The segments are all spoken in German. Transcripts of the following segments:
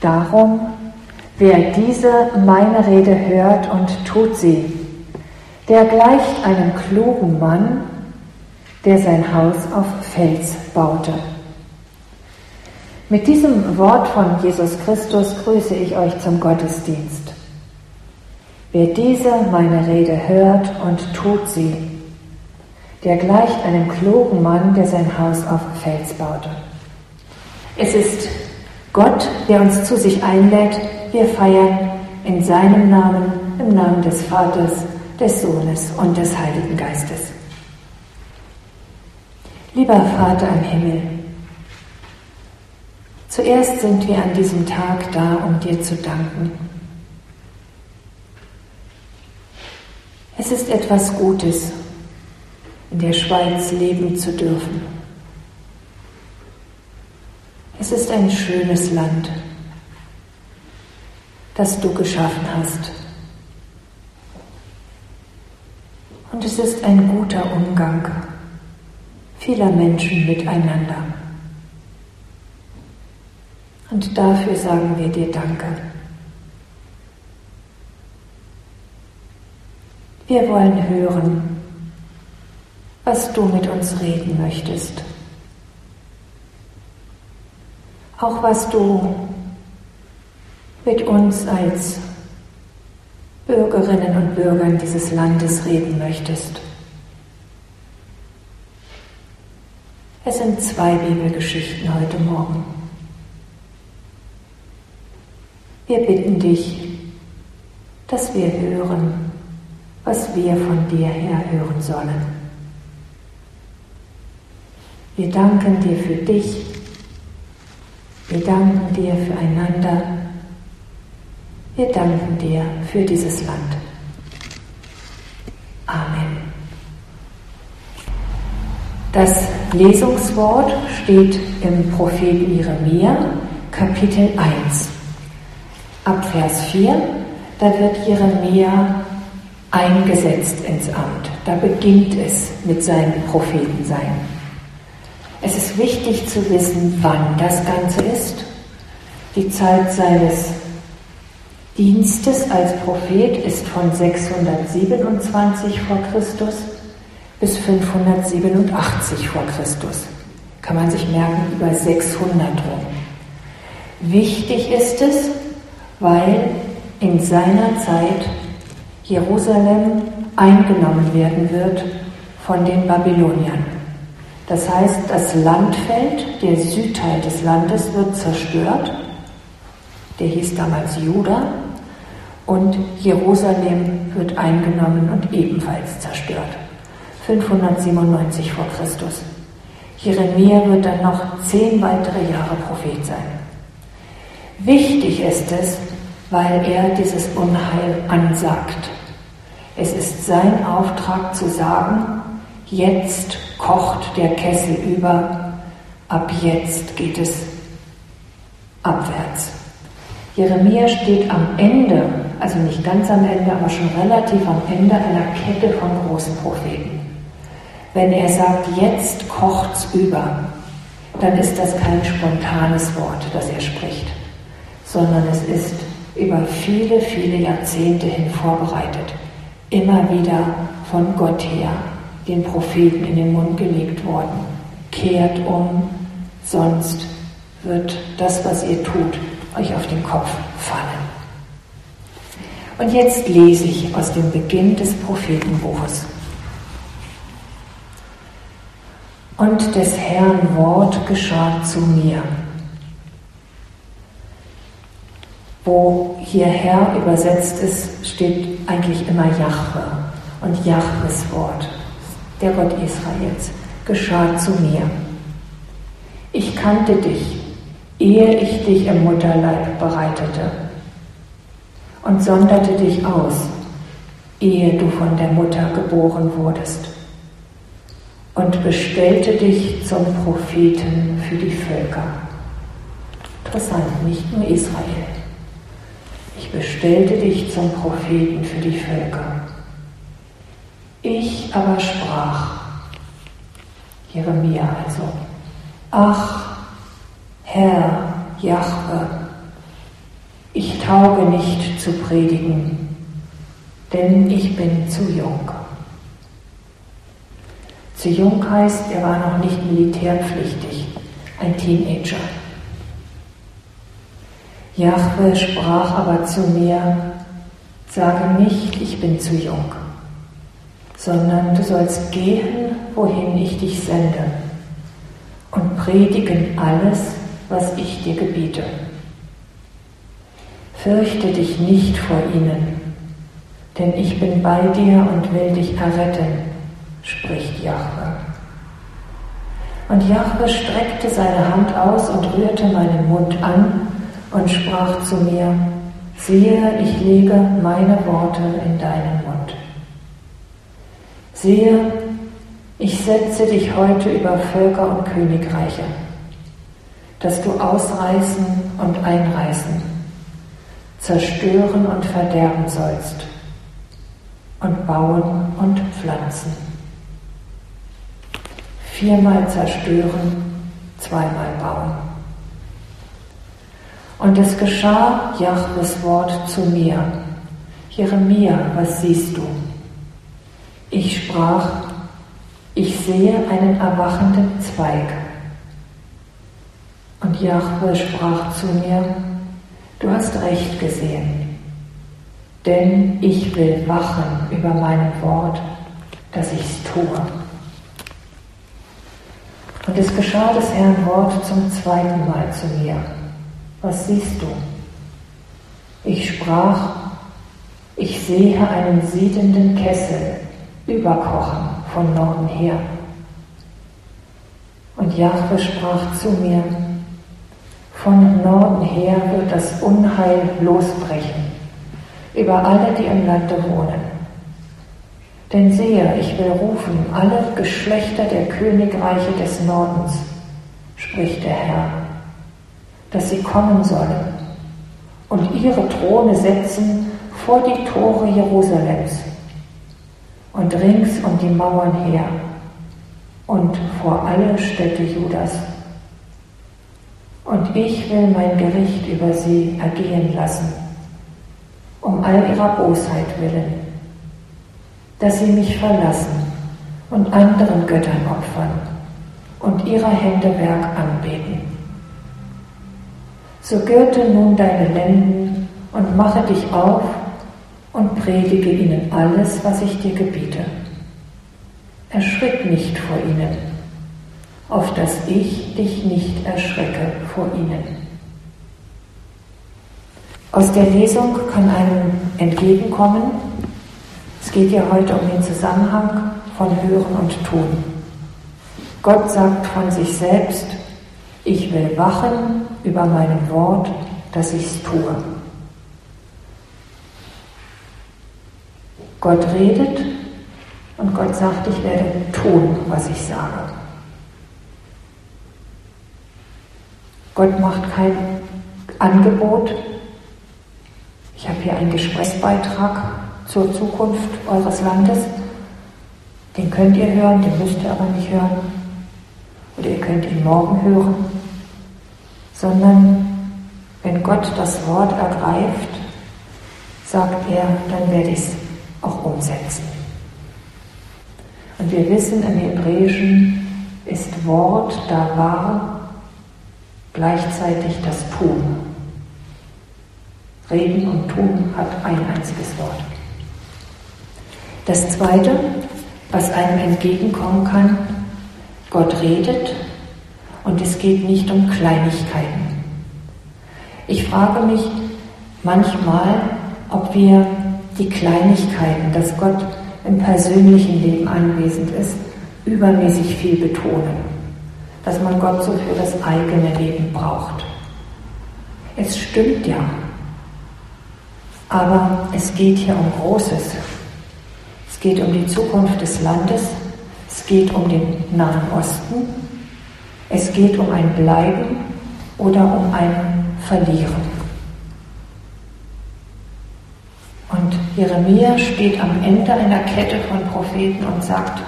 Darum, wer diese meine Rede hört und tut sie, der gleicht einem klugen Mann, der sein Haus auf Fels baute. Mit diesem Wort von Jesus Christus grüße ich euch zum Gottesdienst. Wer diese meine Rede hört und tut sie, der gleicht einem klugen Mann, der sein Haus auf Fels baute. Es ist Gott, der uns zu sich einlädt. Wir feiern in seinem Namen, im Namen des Vaters, des Sohnes und des Heiligen Geistes. Lieber Vater im Himmel, zuerst sind wir an diesem Tag da, um dir zu danken. Es ist etwas Gutes, in der Schweiz leben zu dürfen. Es ist ein schönes Land, das du geschaffen hast. Und es ist ein guter Umgang vieler Menschen miteinander. Und dafür sagen wir dir Danke. Wir wollen hören, was du mit uns reden möchtest. Auch was du mit uns als Bürgerinnen und Bürgern dieses Landes reden möchtest. Es sind zwei Bibelgeschichten heute Morgen. Wir bitten dich, dass wir hören, was wir von dir her hören sollen. Wir danken dir für dich, wir danken dir füreinander, wir danken dir für dieses Land. Amen. Das Lesungswort steht im Propheten Jeremia, Kapitel 1. Ab Vers 4, da wird Jeremia eingesetzt ins Amt. Da beginnt es mit seinem Prophetensein. Es ist wichtig zu wissen, wann das Ganze ist. Die Zeit seines Dienstes als Prophet ist von 627 vor Christus bis 587 vor Christus. Kann man sich merken, über 600 rum. Wichtig ist es, weil in seiner Zeit Jerusalem eingenommen werden wird von den Babyloniern. Das heißt, das Landfeld, der Südteil des Landes wird zerstört. Der hieß damals Juda und Jerusalem wird eingenommen und ebenfalls zerstört. 597 vor Christus. Jeremia wird dann noch zehn weitere Jahre Prophet sein. Wichtig ist es, weil er dieses Unheil ansagt. Es ist sein Auftrag zu sagen, jetzt kocht der Kessel über, ab jetzt geht es abwärts. Jeremia steht am Ende, also nicht ganz am Ende, aber schon relativ am Ende einer Kette von großen Propheten. Wenn er sagt, jetzt kocht's über, dann ist das kein spontanes Wort, das er spricht, sondern es ist über viele, viele Jahrzehnte hin vorbereitet, immer wieder von Gott her den Propheten in den Mund gelegt worden. Kehrt um, sonst wird das, was ihr tut, euch auf den Kopf fallen. Und jetzt lese ich aus dem Beginn des Prophetenbuches. Und des Herrn Wort geschah zu mir. Wo hier Herr übersetzt ist, steht eigentlich immer Jahwe und Jahwes Wort, der Gott Israels, geschah zu mir. Ich kannte dich, ehe ich dich im Mutterleib bereitete und sonderte dich aus, ehe du von der Mutter geboren wurdest und bestellte dich zum Propheten für die Völker. Interessant, nicht nur Israel. Ich bestellte dich zum Propheten für die Völker. Ich aber sprach, Jeremia also, ach, Herr Jahwe, tauge nicht zu predigen, denn ich bin zu jung. Zu jung heißt, er war noch nicht militärpflichtig, ein Teenager. Jahwe sprach aber zu mir, sage nicht, ich bin zu jung, sondern du sollst gehen, wohin ich dich sende, und predigen alles, was ich dir gebiete. Fürchte dich nicht vor ihnen, denn ich bin bei dir und will dich erretten, spricht Jahwe. Und Jahwe streckte seine Hand aus und rührte meinen Mund an und sprach zu mir, siehe, ich lege meine Worte in deinen Mund. Siehe, ich setze dich heute über Völker und Königreiche, dass du ausreißen und einreißen, zerstören und verderben sollst und bauen und pflanzen. Viermal zerstören, zweimal bauen. Und es geschah Jahwes Wort zu mir. Jeremia, was siehst du? Ich sprach, ich sehe einen erwachenden Zweig. Und Jahwe sprach zu mir, du hast recht gesehen, denn ich will wachen über mein Wort, dass ich's tue. Und es geschah des Herrn Wort zum zweiten Mal zu mir was siehst du? Ich sprach, ich sehe einen siedenden Kessel überkochen von Norden her. Und Jahwe sprach zu mir, von Norden her wird das Unheil losbrechen über alle, die im Lande wohnen. Denn sehe, ich will rufen alle Geschlechter der Königreiche des Nordens, spricht der Herr dass sie kommen sollen und ihre Throne setzen vor die Tore Jerusalems und rings um die Mauern her und vor alle Städte Judas. Und ich will mein Gericht über sie ergehen lassen, um all ihrer Bosheit willen, dass sie mich verlassen und anderen Göttern opfern und ihrer Hände Werk anbeten. So gürte nun deine Lenden und mache dich auf und predige ihnen alles, was ich dir gebiete. Erschrick nicht vor ihnen, auf dass ich dich nicht erschrecke vor ihnen. Aus der Lesung kann einem entgegenkommen, es geht ja heute um den Zusammenhang von Hören und Tun. Gott sagt von sich selbst, ich will wachen über mein Wort, dass ich es tue. Gott redet und Gott sagt, ich werde tun, was ich sage. Gott macht kein Angebot. Ich habe hier einen Gesprächsbeitrag zur Zukunft eures Landes. Den könnt ihr hören, den müsst ihr aber nicht hören. Oder ihr könnt ihn morgen hören sondern wenn Gott das Wort ergreift, sagt er, dann werde ich es auch umsetzen. Und wir wissen, im Hebräischen ist Wort da war gleichzeitig das Tun. Reden und Tun hat ein einziges Wort. Das Zweite, was einem entgegenkommen kann, Gott redet und es geht nicht um Kleinigkeiten. Ich frage mich manchmal, ob wir die Kleinigkeiten, dass Gott im persönlichen Leben anwesend ist, übermäßig viel betonen. Dass man Gott so für das eigene Leben braucht. Es stimmt ja. Aber es geht hier um Großes. Es geht um die Zukunft des Landes. Es geht um den Nahen Osten. Es geht um ein Bleiben oder um ein Verlieren. Und Jeremia steht am Ende einer Kette von Propheten und sagt,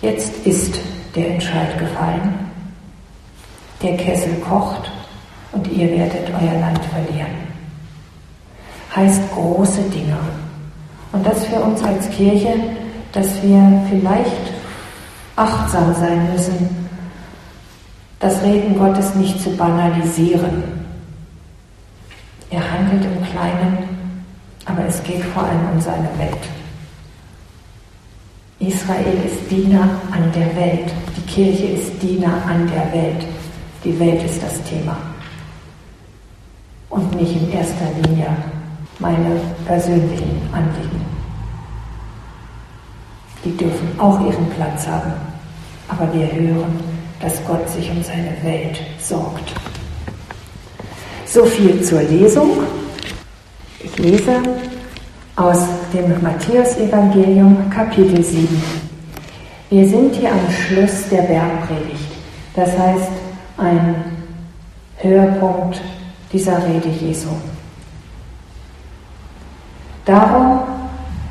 jetzt ist der Entscheid gefallen. Der Kessel kocht und ihr werdet euer Land verlieren. heißt große Dinge. Und das für uns als Kirche, dass wir vielleicht achtsam sein müssen, das Reden Gottes nicht zu banalisieren. Er handelt im Kleinen, aber es geht vor allem um seine Welt. Israel ist Diener an der Welt. Die Kirche ist Diener an der Welt. Die Welt ist das Thema. Und nicht in erster Linie meine persönlichen Anliegen. Die dürfen auch ihren Platz haben. Aber wir hören, dass Gott sich um seine Welt sorgt. So viel zur Lesung. Ich lese aus dem Matthäusevangelium Kapitel 7. Wir sind hier am Schluss der Bergpredigt, das heißt ein Höhepunkt dieser Rede Jesu. Darum,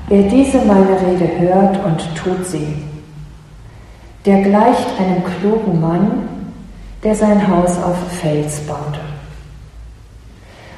wer diese meine Rede hört und tut sie, der gleicht einem klugen Mann, der sein Haus auf Fels baute.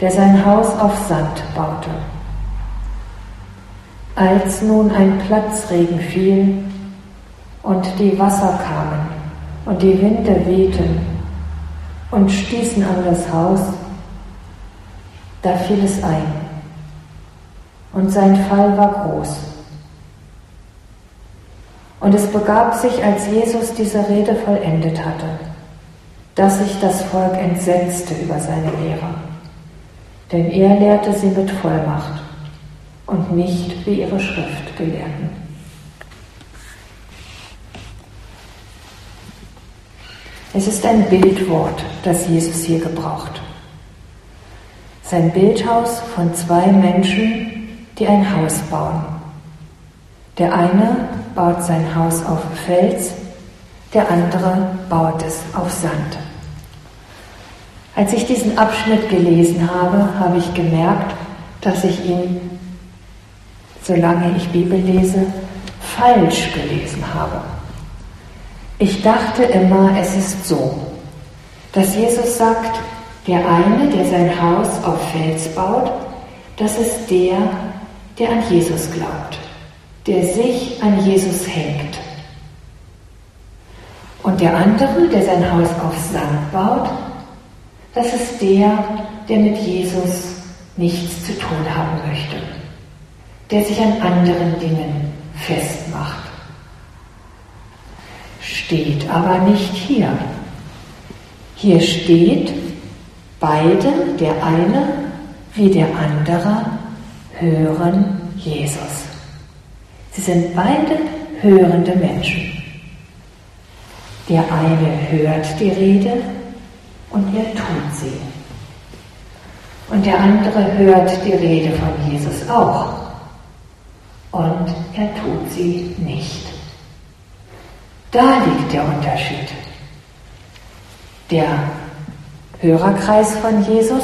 der sein Haus auf Sand baute. Als nun ein Platzregen fiel und die Wasser kamen und die Winde wehten und stießen an das Haus, da fiel es ein und sein Fall war groß. Und es begab sich, als Jesus diese Rede vollendet hatte, dass sich das Volk entsetzte über seine Lehre, denn er lehrte sie mit Vollmacht und nicht wie ihre Schriftgelehrten. Es ist ein Bildwort, das Jesus hier gebraucht. Sein Bildhaus von zwei Menschen, die ein Haus bauen. Der eine baut sein Haus auf Fels, der andere baut es auf Sand. Als ich diesen Abschnitt gelesen habe, habe ich gemerkt, dass ich ihn solange ich Bibel lese, falsch gelesen habe. Ich dachte immer, es ist so, dass Jesus sagt, der eine, der sein Haus auf Fels baut, das ist der, der an Jesus glaubt, der sich an Jesus hängt. Und der andere, der sein Haus auf Sand baut, das ist der, der mit Jesus nichts zu tun haben möchte der sich an anderen Dingen festmacht. Steht aber nicht hier. Hier steht, beide, der eine wie der andere, hören Jesus. Sie sind beide hörende Menschen. Der eine hört die Rede und er tut sie. Und der andere hört die Rede von Jesus auch und er tut sie nicht. Da liegt der Unterschied. Der Hörerkreis von Jesus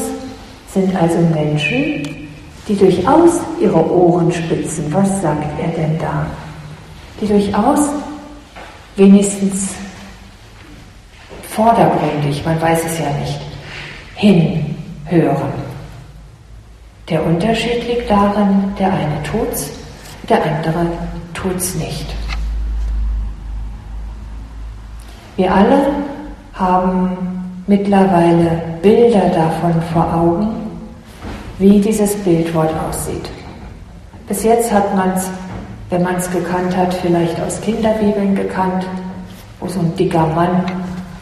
sind also Menschen, die durchaus ihre Ohren spitzen. Was sagt er denn da? Die durchaus wenigstens vordergründig, man weiß es ja nicht, hinhören. Der Unterschied liegt darin, der eine tut's der andere tut's nicht. Wir alle haben mittlerweile Bilder davon vor Augen, wie dieses Bildwort aussieht. Bis jetzt hat man es, wenn man es gekannt hat, vielleicht aus Kinderbibeln gekannt, wo so ein dicker Mann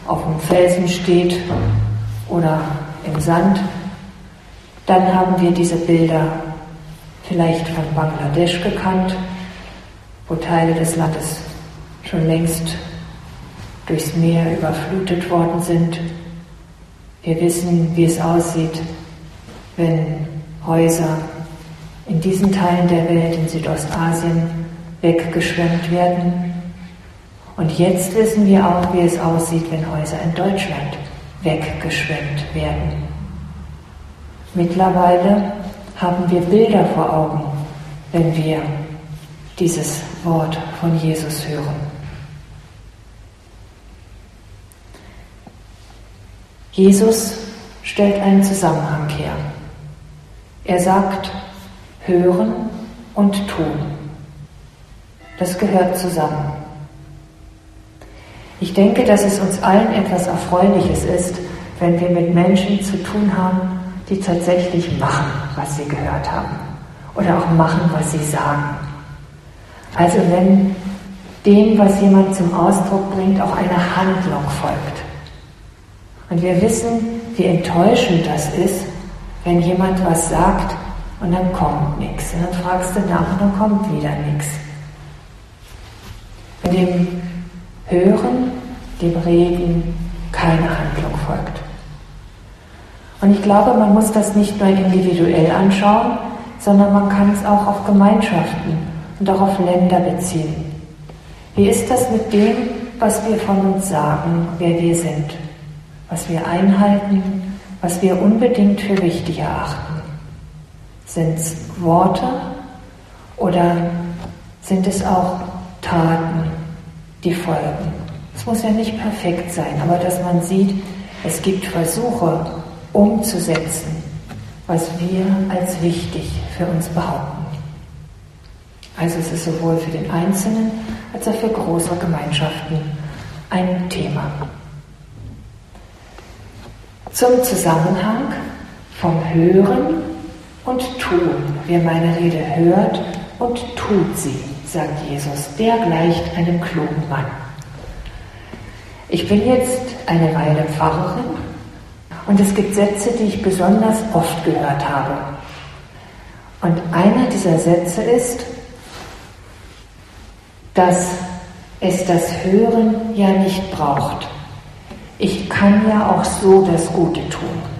auf einem Felsen steht oder im Sand. Dann haben wir diese Bilder vielleicht von Bangladesch gekannt, wo Teile des Landes schon längst durchs Meer überflutet worden sind. Wir wissen, wie es aussieht, wenn Häuser in diesen Teilen der Welt, in Südostasien, weggeschwemmt werden. Und jetzt wissen wir auch, wie es aussieht, wenn Häuser in Deutschland weggeschwemmt werden. Mittlerweile haben wir Bilder vor Augen, wenn wir dieses Wort von Jesus hören. Jesus stellt einen Zusammenhang her. Er sagt, hören und tun. Das gehört zusammen. Ich denke, dass es uns allen etwas Erfreuliches ist, wenn wir mit Menschen zu tun haben, die tatsächlich machen, was sie gehört haben. Oder auch machen, was sie sagen. Also wenn dem, was jemand zum Ausdruck bringt, auch eine Handlung folgt. Und wir wissen, wie enttäuschend das ist, wenn jemand was sagt und dann kommt nichts. Und dann fragst du nach und dann kommt wieder nichts. Wenn dem Hören, dem Reden keine Handlung folgt. Und ich glaube, man muss das nicht nur individuell anschauen, sondern man kann es auch auf Gemeinschaften und auch auf Länder beziehen. Wie ist das mit dem, was wir von uns sagen, wer wir sind? was wir einhalten, was wir unbedingt für wichtig erachten. Sind es Worte oder sind es auch Taten, die folgen? Es muss ja nicht perfekt sein, aber dass man sieht, es gibt Versuche umzusetzen, was wir als wichtig für uns behaupten. Also es ist sowohl für den Einzelnen als auch für größere Gemeinschaften ein Thema zum Zusammenhang vom Hören und Tun. Wer meine Rede hört und tut sie, sagt Jesus, der gleicht einem klugen Mann. Ich bin jetzt eine Weile Pfarrerin und es gibt Sätze, die ich besonders oft gehört habe. Und einer dieser Sätze ist, dass es das Hören ja nicht braucht ich kann ja auch so das Gute tun.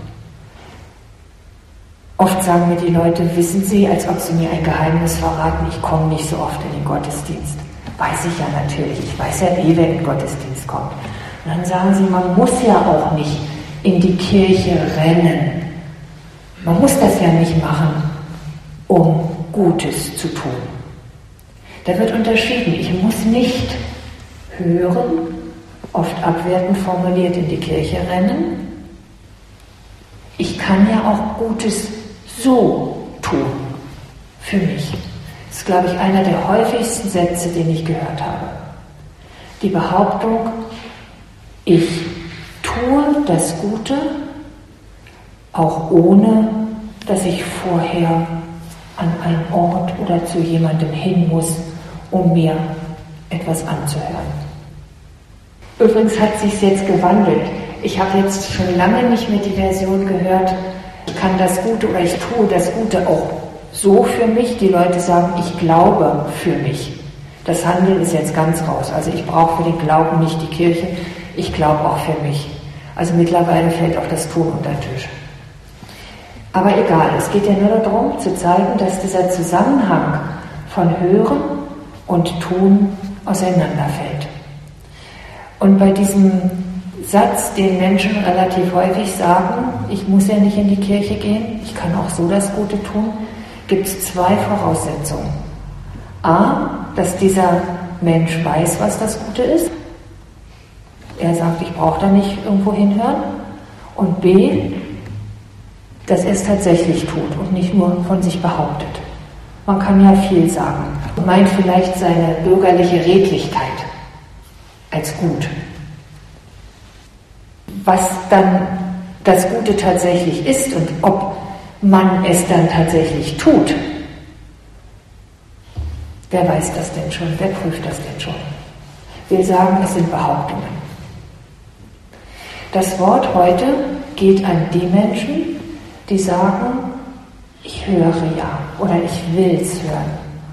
Oft sagen mir die Leute, wissen Sie, als ob Sie mir ein Geheimnis verraten, ich komme nicht so oft in den Gottesdienst. Weiß ich ja natürlich, ich weiß ja eh, wer in den Gottesdienst kommt. Und dann sagen sie, man muss ja auch nicht in die Kirche rennen. Man muss das ja nicht machen, um Gutes zu tun. Da wird unterschieden, ich muss nicht hören, oft abwertend formuliert, in die Kirche rennen. Ich kann ja auch Gutes so tun für mich. Das ist, glaube ich, einer der häufigsten Sätze, den ich gehört habe. Die Behauptung, ich tue das Gute, auch ohne, dass ich vorher an einen Ort oder zu jemandem hin muss, um mir etwas anzuhören. Übrigens hat sich jetzt gewandelt. Ich habe jetzt schon lange nicht mehr die Version gehört, kann das Gute oder ich tue das Gute auch so für mich. Die Leute sagen, ich glaube für mich. Das Handeln ist jetzt ganz raus. Also ich brauche für den Glauben nicht die Kirche, ich glaube auch für mich. Also mittlerweile fällt auch das Tun unter den Tisch. Aber egal, es geht ja nur darum zu zeigen, dass dieser Zusammenhang von Hören und Tun auseinanderfällt. Und bei diesem Satz, den Menschen relativ häufig sagen, ich muss ja nicht in die Kirche gehen, ich kann auch so das Gute tun, gibt es zwei Voraussetzungen. A, dass dieser Mensch weiß, was das Gute ist. Er sagt, ich brauche da nicht irgendwo hinhören. Und B, dass er es tatsächlich tut und nicht nur von sich behauptet. Man kann ja viel sagen und meint vielleicht seine bürgerliche Redlichkeit als gut. Was dann das Gute tatsächlich ist und ob man es dann tatsächlich tut, wer weiß das denn schon, wer prüft das denn schon? Wir sagen, es sind Behauptungen. Das Wort heute geht an die Menschen, die sagen, ich höre ja oder ich will es hören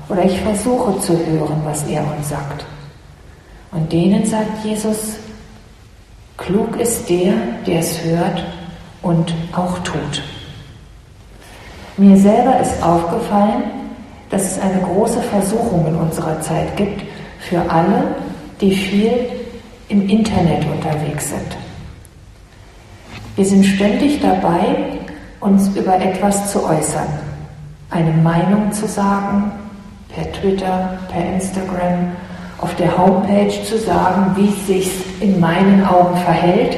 oder ich versuche zu hören, was er uns sagt. Und denen sagt Jesus, klug ist der, der es hört und auch tut. Mir selber ist aufgefallen, dass es eine große Versuchung in unserer Zeit gibt für alle, die viel im Internet unterwegs sind. Wir sind ständig dabei, uns über etwas zu äußern, eine Meinung zu sagen, per Twitter, per Instagram, auf der Homepage zu sagen, wie es sich in meinen Augen verhält.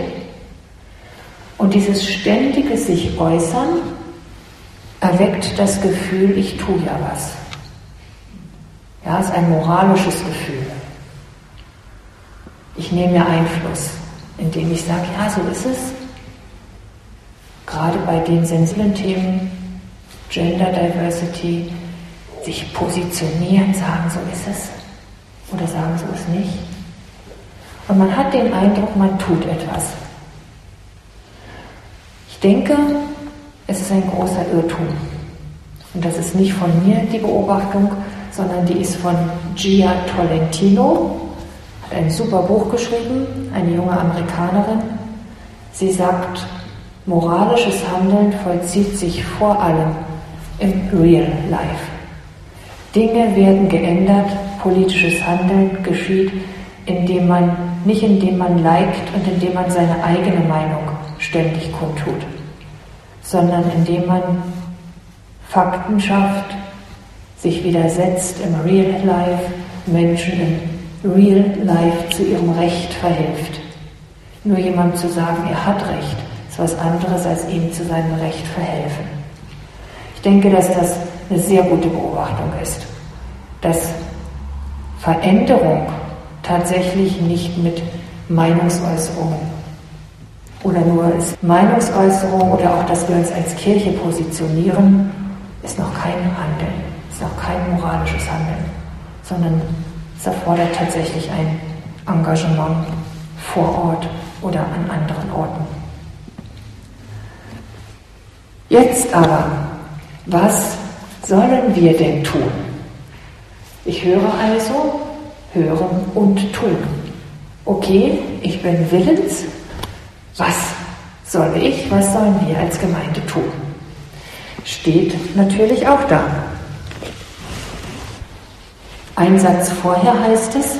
Und dieses ständige sich äußern erweckt das Gefühl, ich tue ja was. Ja, es ist ein moralisches Gefühl. Ich nehme mir Einfluss, indem ich sage, ja, so ist es. Gerade bei den sensiblen Themen, Gender Diversity, sich positionieren, sagen, so ist es. Oder sagen, so ist nicht. Und man hat den Eindruck, man tut etwas. Ich denke, es ist ein großer Irrtum. Und das ist nicht von mir die Beobachtung, sondern die ist von Gia Tolentino, hat ein super Buch geschrieben, eine junge Amerikanerin. Sie sagt, moralisches Handeln vollzieht sich vor allem im Real Life. Dinge werden geändert, politisches Handeln geschieht, indem man, nicht indem man liked und indem man seine eigene Meinung ständig kundtut, sondern indem man Fakten schafft, sich widersetzt im Real Life, Menschen im Real Life zu ihrem Recht verhilft. Nur jemand zu sagen, er hat Recht, ist was anderes, als ihm zu seinem Recht verhelfen. Ich denke, dass das eine sehr gute Beobachtung ist, dass Veränderung tatsächlich nicht mit Meinungsäußerungen oder nur Meinungsäußerung oder auch, dass wir uns als Kirche positionieren, ist noch kein Handeln ist auch kein moralisches Handeln, sondern es erfordert tatsächlich ein Engagement vor Ort oder an anderen Orten. Jetzt aber, was sollen wir denn tun? Ich höre also, hören und tun. Okay, ich bin willens. Was soll ich, was sollen wir als Gemeinde tun? Steht natürlich auch da. Ein Satz vorher heißt es,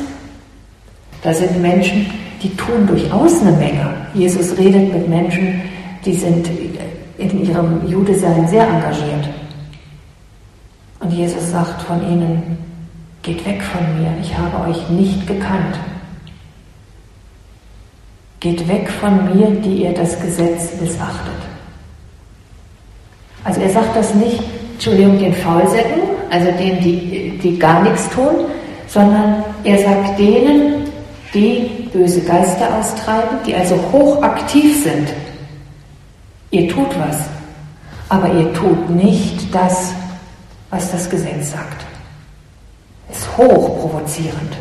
da sind Menschen, die tun durchaus eine Menge. Jesus redet mit Menschen, die sind in ihrem Judesein sehr engagiert. Und Jesus sagt von ihnen, geht weg von mir, ich habe euch nicht gekannt. Geht weg von mir, die ihr das Gesetz missachtet. Also er sagt das nicht, Entschuldigung, den Faulsäcken, also denen, die, die gar nichts tun, sondern er sagt denen, die böse Geister austreiben, die also hochaktiv sind. Ihr tut was, aber ihr tut nicht das, was das Gesetz sagt. Ist hochprovozierend.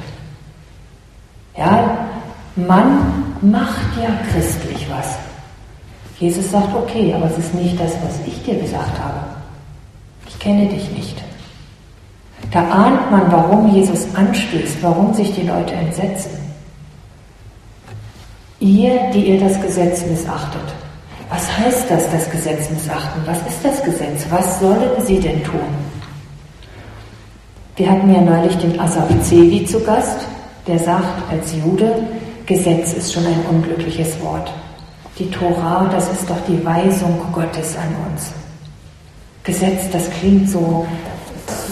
Ja, man macht ja christlich was. Jesus sagt, okay, aber es ist nicht das, was ich dir gesagt habe. Ich kenne dich nicht. Da ahnt man, warum Jesus anstößt, warum sich die Leute entsetzen. Ihr, die ihr das Gesetz missachtet. Was heißt das, das Gesetz missachten? Was ist das Gesetz? Was sollen sie denn tun? Wir hatten ja neulich den Asaf Zevi zu Gast, der sagt als Jude, Gesetz ist schon ein unglückliches Wort. Die Tora, das ist doch die Weisung Gottes an uns. Gesetz, das klingt so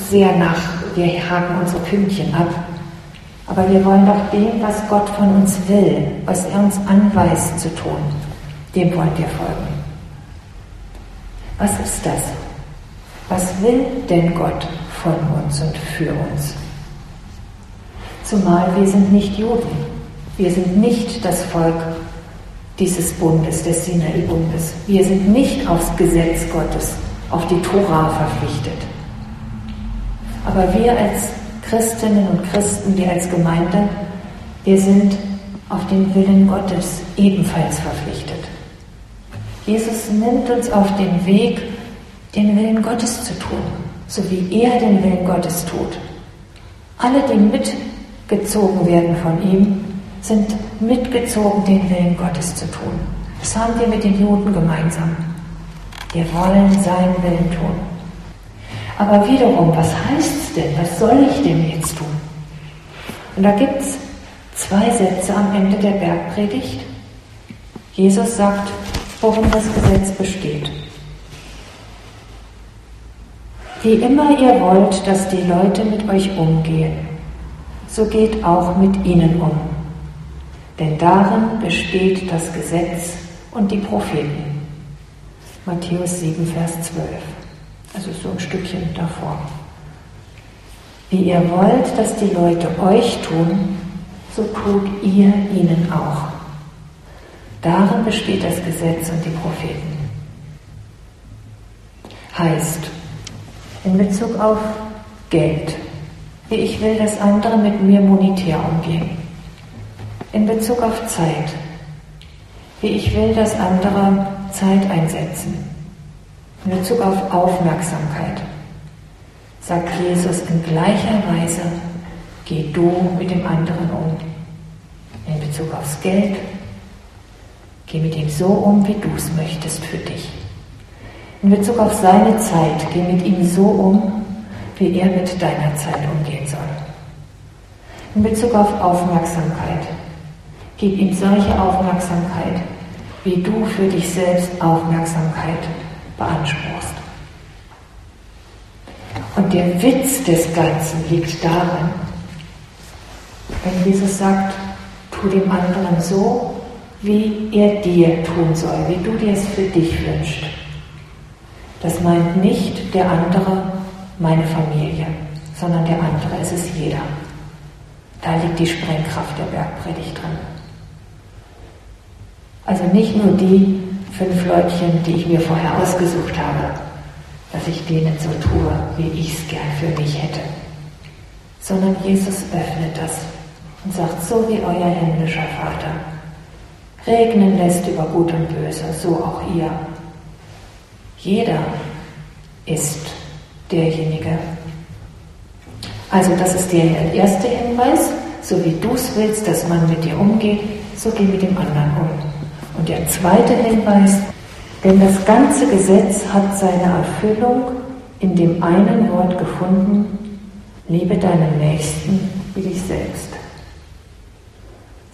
sehr nach, wir haken unsere Pünktchen ab. Aber wir wollen doch dem, was Gott von uns will, was er uns anweist zu tun, dem wollen wir folgen. Was ist das? Was will denn Gott von uns und für uns? Zumal wir sind nicht Juden. Wir sind nicht das Volk dieses Bundes, des Sinai-Bundes. Wir sind nicht aufs Gesetz Gottes, auf die Tora verpflichtet. Aber wir als Christinnen und Christen, wir als Gemeinde, wir sind auf den Willen Gottes ebenfalls verpflichtet. Jesus nimmt uns auf den Weg, den Willen Gottes zu tun, so wie er den Willen Gottes tut. Alle, die mitgezogen werden von ihm, sind mitgezogen, den Willen Gottes zu tun. Das haben wir mit den Juden gemeinsam. Wir wollen seinen Willen tun. Aber wiederum, was heißt es denn? Was soll ich denn jetzt tun? Und da gibt es zwei Sätze am Ende der Bergpredigt. Jesus sagt, worin das Gesetz besteht. Wie immer ihr wollt, dass die Leute mit euch umgehen, so geht auch mit ihnen um. Denn darin besteht das Gesetz und die Propheten. Matthäus 7, Vers 12. Also so ein Stückchen davor. Wie ihr wollt, dass die Leute euch tun, so tut ihr ihnen auch. Darin besteht das Gesetz und die Propheten. Heißt, in Bezug auf Geld, wie ich will, dass andere mit mir monetär umgehen. In Bezug auf Zeit, wie ich will, dass andere Zeit einsetzen. In Bezug auf Aufmerksamkeit, sagt Jesus in gleicher Weise, geh du mit dem anderen um. In Bezug aufs Geld, geh mit ihm so um, wie du es möchtest für dich. In Bezug auf seine Zeit, geh mit ihm so um, wie er mit deiner Zeit umgehen soll. In Bezug auf Aufmerksamkeit, gib ihm solche Aufmerksamkeit, wie du für dich selbst Aufmerksamkeit beanspruchst. Und der Witz des Ganzen liegt darin, wenn Jesus sagt, tu dem anderen so, wie er dir tun soll, wie du dir es für dich wünschst. Das meint nicht der andere meine Familie, sondern der andere ist es jeder. Da liegt die Sprengkraft der Bergpredigt drin. Also nicht nur die fünf Leutchen, die ich mir vorher ausgesucht habe, dass ich denen so tue, wie ich es gern für mich hätte, sondern Jesus öffnet das und sagt, so wie euer himmlischer Vater regnen lässt über Gut und Böse, so auch ihr. Jeder ist derjenige. Also das ist der erste Hinweis, so wie du es willst, dass man mit dir umgeht, so geh mit dem anderen um. Und der zweite Hinweis, denn das ganze Gesetz hat seine Erfüllung in dem einen Wort gefunden, liebe deinen Nächsten wie dich selbst.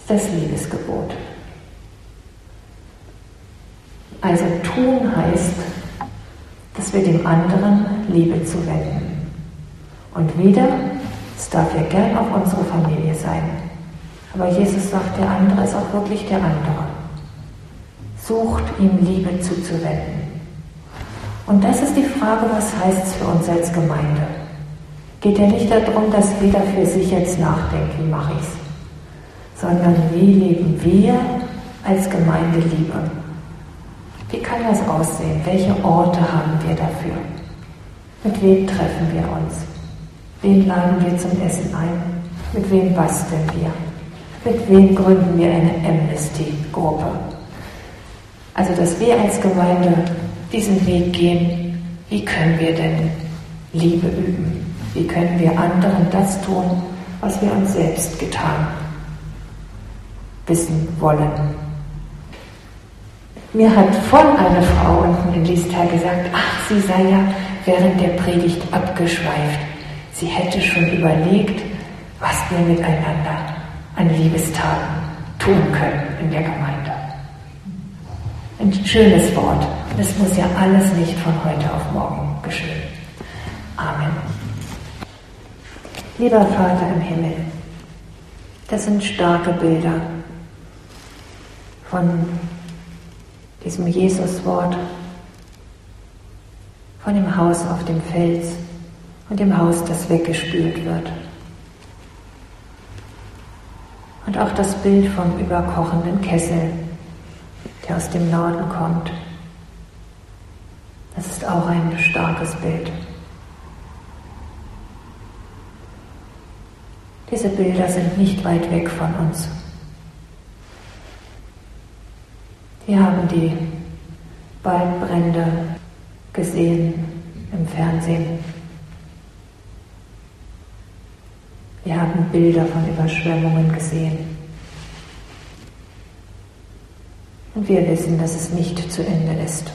Das ist das Liebesgebot. Also tun heißt, dass wir dem anderen Liebe zuwenden. Und wieder, es darf ja gern auch unsere Familie sein. Aber Jesus sagt, der andere ist auch wirklich der andere. Sucht ihm Liebe zuzuwenden. Und das ist die Frage, was heißt es für uns als Gemeinde? Geht ja nicht darum, dass jeder für sich jetzt nachdenkt, wie mache ich es, sondern wie leben wir als Gemeinde Liebe? Wie kann das aussehen? Welche Orte haben wir dafür? Mit wem treffen wir uns? Wen laden wir zum Essen ein? Mit wem basteln wir? Mit wem gründen wir eine Amnesty-Gruppe? Also, dass wir als Gemeinde diesen Weg gehen, wie können wir denn Liebe üben? Wie können wir anderen das tun, was wir uns selbst getan wissen wollen? Mir hat von einer Frau unten in Liestal gesagt, ach, sie sei ja während der Predigt abgeschweift. Sie hätte schon überlegt, was wir miteinander an Liebestaten tun können in der Gemeinde. Ein schönes Wort. Es muss ja alles nicht von heute auf morgen geschehen. Amen. Lieber Vater im Himmel, das sind starke Bilder von diesem Jesuswort von dem Haus auf dem Fels und dem Haus, das weggespült wird. Und auch das Bild vom überkochenden Kessel, der aus dem Norden kommt. Das ist auch ein starkes Bild. Diese Bilder sind nicht weit weg von uns. Wir haben die Waldbrände gesehen im Fernsehen. Wir haben Bilder von Überschwemmungen gesehen. Und wir wissen, dass es nicht zu Ende ist.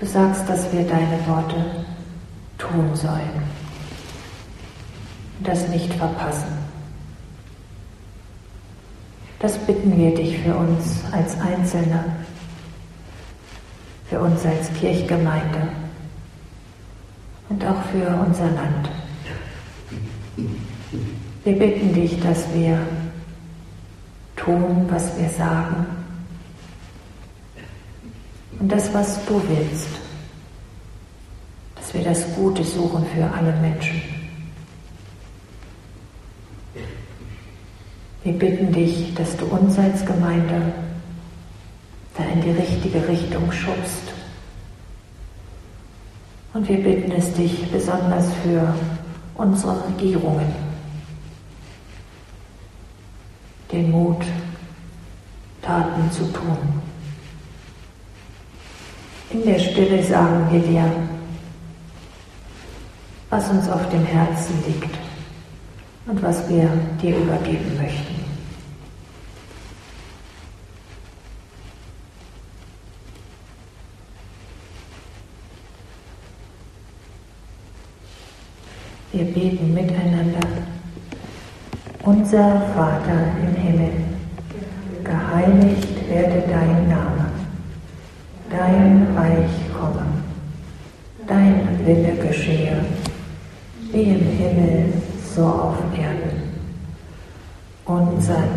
Du sagst, dass wir deine Worte tun sollen und das nicht verpassen. Das bitten wir dich für uns als Einzelne, für uns als Kirchgemeinde und auch für unser Land. Wir bitten dich, dass wir tun, was wir sagen und das, was du willst, dass wir das Gute suchen für alle Menschen. Wir bitten dich, dass du uns als Gemeinde da in die richtige Richtung schubst. Und wir bitten es dich besonders für unsere Regierungen, den Mut, Taten zu tun. In der Stille sagen wir dir, was uns auf dem Herzen liegt und was wir dir übergeben möchten. Wir beten miteinander. Unser Vater im Himmel, geheiligt werde dein Name, dein Reich komme, dein Wille geschehe, wie im Himmel so auf Erden. Unser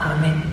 Amen.